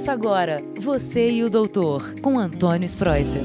Ouça agora Você e o Doutor, com Antônio Spreuser.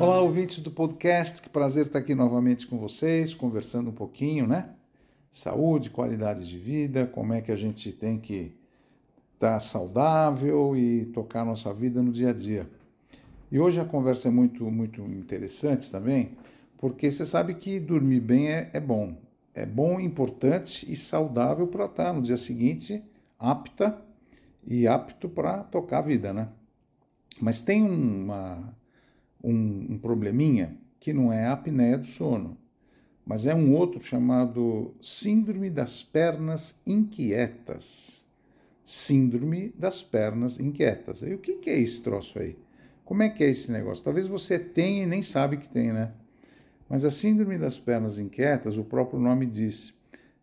Olá, ouvintes do podcast. Que prazer estar aqui novamente com vocês, conversando um pouquinho, né? Saúde, qualidade de vida, como é que a gente tem que estar saudável e tocar nossa vida no dia a dia. E hoje a conversa é muito, muito interessante também, porque você sabe que dormir bem é, é bom. É bom, importante e saudável para estar no dia seguinte apta e apto para tocar a vida, né? Mas tem uma, um, um probleminha que não é a apneia do sono, mas é um outro chamado Síndrome das Pernas Inquietas. Síndrome das Pernas Inquietas. E o que, que é esse troço aí? Como é que é esse negócio? Talvez você tenha e nem sabe que tem, né? Mas a Síndrome das Pernas Inquietas, o próprio nome diz,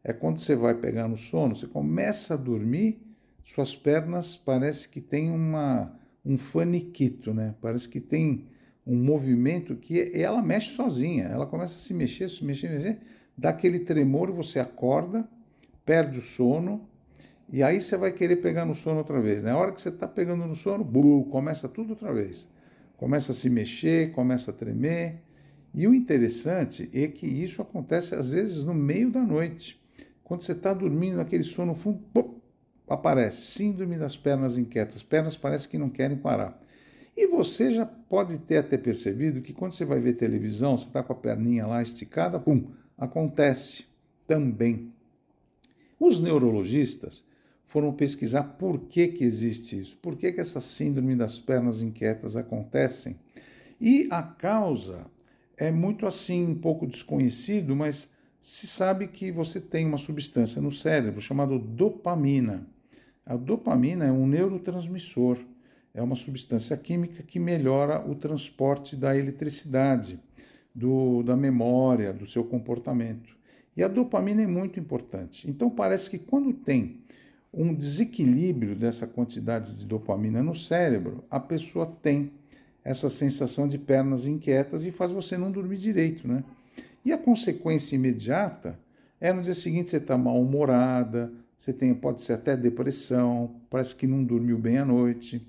é quando você vai pegar no sono, você começa a dormir suas pernas parece que tem uma, um faniquito, né? Parece que tem um movimento que ela mexe sozinha. Ela começa a se mexer, se mexer, mexer, dá aquele tremor, você acorda, perde o sono, e aí você vai querer pegar no sono outra vez. Na né? hora que você está pegando no sono, blu, começa tudo outra vez. Começa a se mexer, começa a tremer. E o interessante é que isso acontece às vezes no meio da noite. Quando você está dormindo, aquele sono fundo, pum, aparece síndrome das pernas inquietas. Pernas parece que não querem parar. E você já pode ter até percebido que quando você vai ver televisão, você está com a perninha lá esticada, pum, acontece também. Os neurologistas foram pesquisar por que, que existe isso, por que, que essa síndrome das pernas inquietas acontecem. E a causa é muito assim, um pouco desconhecido, mas se sabe que você tem uma substância no cérebro chamada dopamina. A dopamina é um neurotransmissor, é uma substância química que melhora o transporte da eletricidade, do, da memória, do seu comportamento. E a dopamina é muito importante. Então, parece que quando tem um desequilíbrio dessa quantidade de dopamina no cérebro, a pessoa tem essa sensação de pernas inquietas e faz você não dormir direito, né? E a consequência imediata é no dia seguinte você está mal-humorada, você tem, pode ser até depressão, parece que não dormiu bem à noite.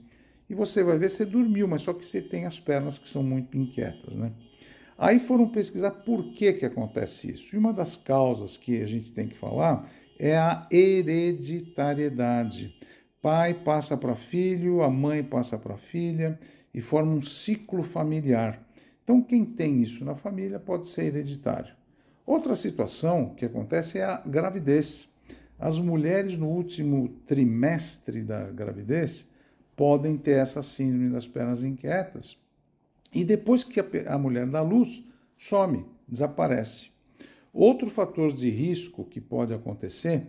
E você vai ver, você dormiu, mas só que você tem as pernas que são muito inquietas, né? Aí foram pesquisar por que, que acontece isso. E uma das causas que a gente tem que falar é a hereditariedade. Pai passa para filho, a mãe passa para filha e forma um ciclo familiar. Então, quem tem isso na família pode ser hereditário. Outra situação que acontece é a gravidez. As mulheres no último trimestre da gravidez podem ter essa síndrome das pernas inquietas. E depois que a mulher dá luz, some, desaparece. Outro fator de risco que pode acontecer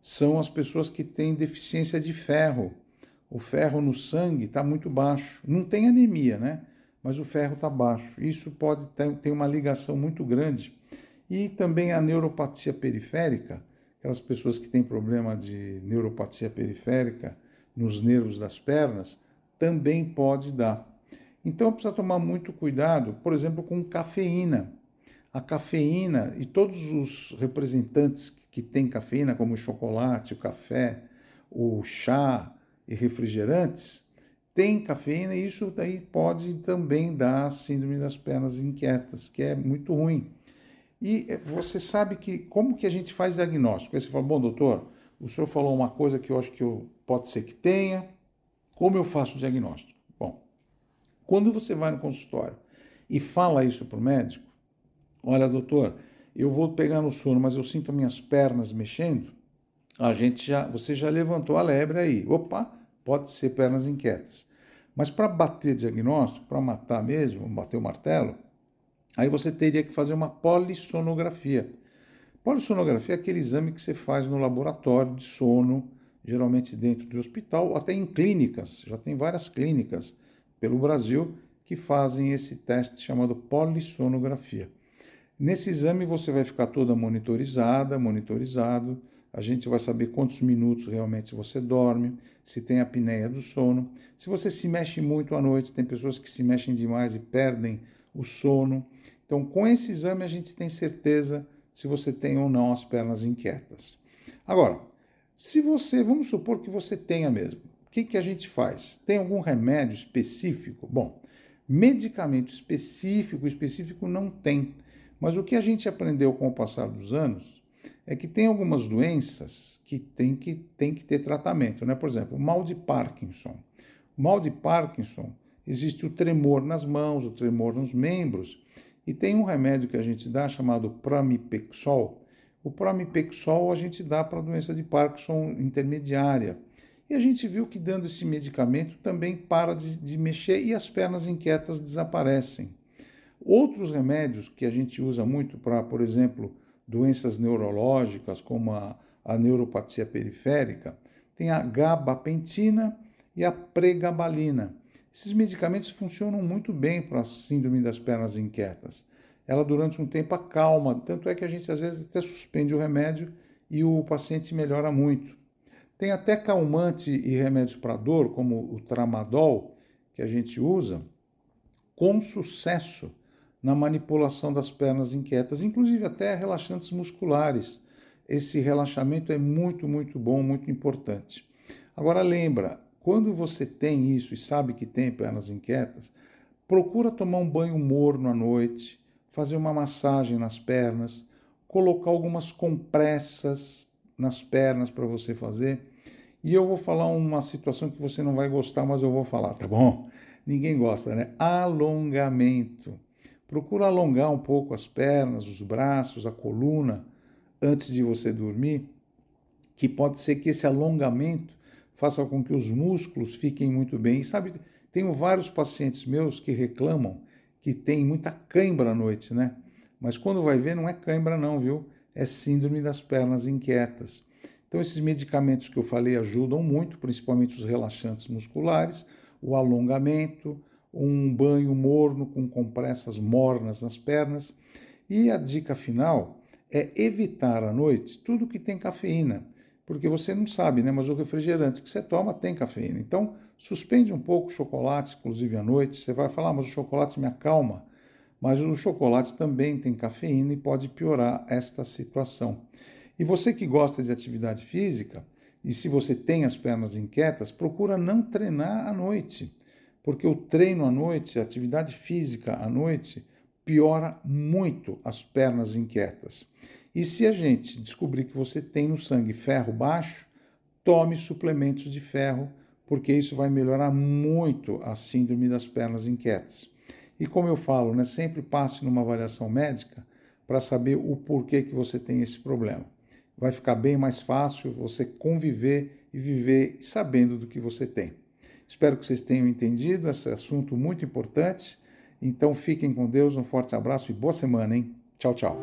são as pessoas que têm deficiência de ferro. O ferro no sangue está muito baixo. Não tem anemia, né? Mas o ferro está baixo. Isso pode ter, uma ligação muito grande. E também a neuropatia periférica aquelas pessoas que têm problema de neuropatia periférica nos nervos das pernas, também pode dar. Então precisa tomar muito cuidado, por exemplo, com cafeína. A cafeína e todos os representantes que têm cafeína, como o chocolate, o café, o chá e refrigerantes, têm cafeína e isso daí pode também dar síndrome das pernas inquietas, que é muito ruim. E eh, você sabe que como que a gente faz diagnóstico? Aí você fala, bom, doutor, o senhor falou uma coisa que eu acho que eu, pode ser que tenha. Como eu faço o diagnóstico? Bom, quando você vai no consultório e fala isso para o médico, olha, doutor, eu vou pegar no sono, mas eu sinto minhas pernas mexendo, a gente já, você já levantou a lebre aí. Opa, pode ser pernas inquietas. Mas para bater diagnóstico, para matar mesmo, bater o martelo, Aí você teria que fazer uma polissonografia. Polissonografia é aquele exame que você faz no laboratório de sono, geralmente dentro do hospital, até em clínicas. Já tem várias clínicas pelo Brasil que fazem esse teste chamado polissonografia. Nesse exame você vai ficar toda monitorizada, monitorizado. A gente vai saber quantos minutos realmente você dorme, se tem apneia do sono. Se você se mexe muito à noite, tem pessoas que se mexem demais e perdem o sono. Então, com esse exame, a gente tem certeza se você tem ou não as pernas inquietas. Agora, se você, vamos supor que você tenha mesmo, que, que a gente faz? Tem algum remédio específico? Bom, medicamento específico, específico não tem. Mas o que a gente aprendeu com o passar dos anos é que tem algumas doenças que tem que, tem que ter tratamento. Né? Por exemplo, o mal de Parkinson. O mal de Parkinson, existe o tremor nas mãos, o tremor nos membros, e tem um remédio que a gente dá chamado Pramipexol. O Pramipexol a gente dá para a doença de Parkinson intermediária. E a gente viu que dando esse medicamento também para de, de mexer e as pernas inquietas desaparecem. Outros remédios que a gente usa muito para, por exemplo, doenças neurológicas, como a, a neuropatia periférica, tem a gabapentina e a pregabalina. Esses medicamentos funcionam muito bem para a síndrome das pernas inquietas. Ela, durante um tempo, acalma, tanto é que a gente às vezes até suspende o remédio e o paciente melhora muito. Tem até calmante e remédios para dor, como o tramadol, que a gente usa, com sucesso na manipulação das pernas inquietas, inclusive até relaxantes musculares. Esse relaxamento é muito, muito bom, muito importante. Agora lembra, quando você tem isso e sabe que tem pernas inquietas, procura tomar um banho morno à noite, fazer uma massagem nas pernas, colocar algumas compressas nas pernas para você fazer. E eu vou falar uma situação que você não vai gostar, mas eu vou falar, tá bom? Ninguém gosta, né? Alongamento. Procura alongar um pouco as pernas, os braços, a coluna antes de você dormir, que pode ser que esse alongamento faça com que os músculos fiquem muito bem. E sabe, tenho vários pacientes meus que reclamam que tem muita cãibra à noite, né? Mas quando vai ver, não é cãibra, não, viu? É síndrome das pernas inquietas. Então, esses medicamentos que eu falei ajudam muito, principalmente os relaxantes musculares, o alongamento, um banho morno com compressas mornas nas pernas. E a dica final é evitar à noite tudo que tem cafeína, porque você não sabe, né? Mas o refrigerante que você toma tem cafeína. Então, suspende um pouco o chocolate, inclusive à noite. Você vai falar, ah, mas o chocolate me acalma. Mas o chocolate também tem cafeína e pode piorar esta situação. E você que gosta de atividade física, e se você tem as pernas inquietas, procura não treinar à noite, porque o treino à noite, a atividade física à noite, piora muito as pernas inquietas. E se a gente descobrir que você tem no sangue ferro baixo, tome suplementos de ferro, porque isso vai melhorar muito a síndrome das pernas inquietas. E como eu falo, né, sempre passe numa avaliação médica para saber o porquê que você tem esse problema vai ficar bem mais fácil você conviver e viver sabendo do que você tem. Espero que vocês tenham entendido esse assunto muito importante. Então fiquem com Deus, um forte abraço e boa semana, hein? Tchau, tchau.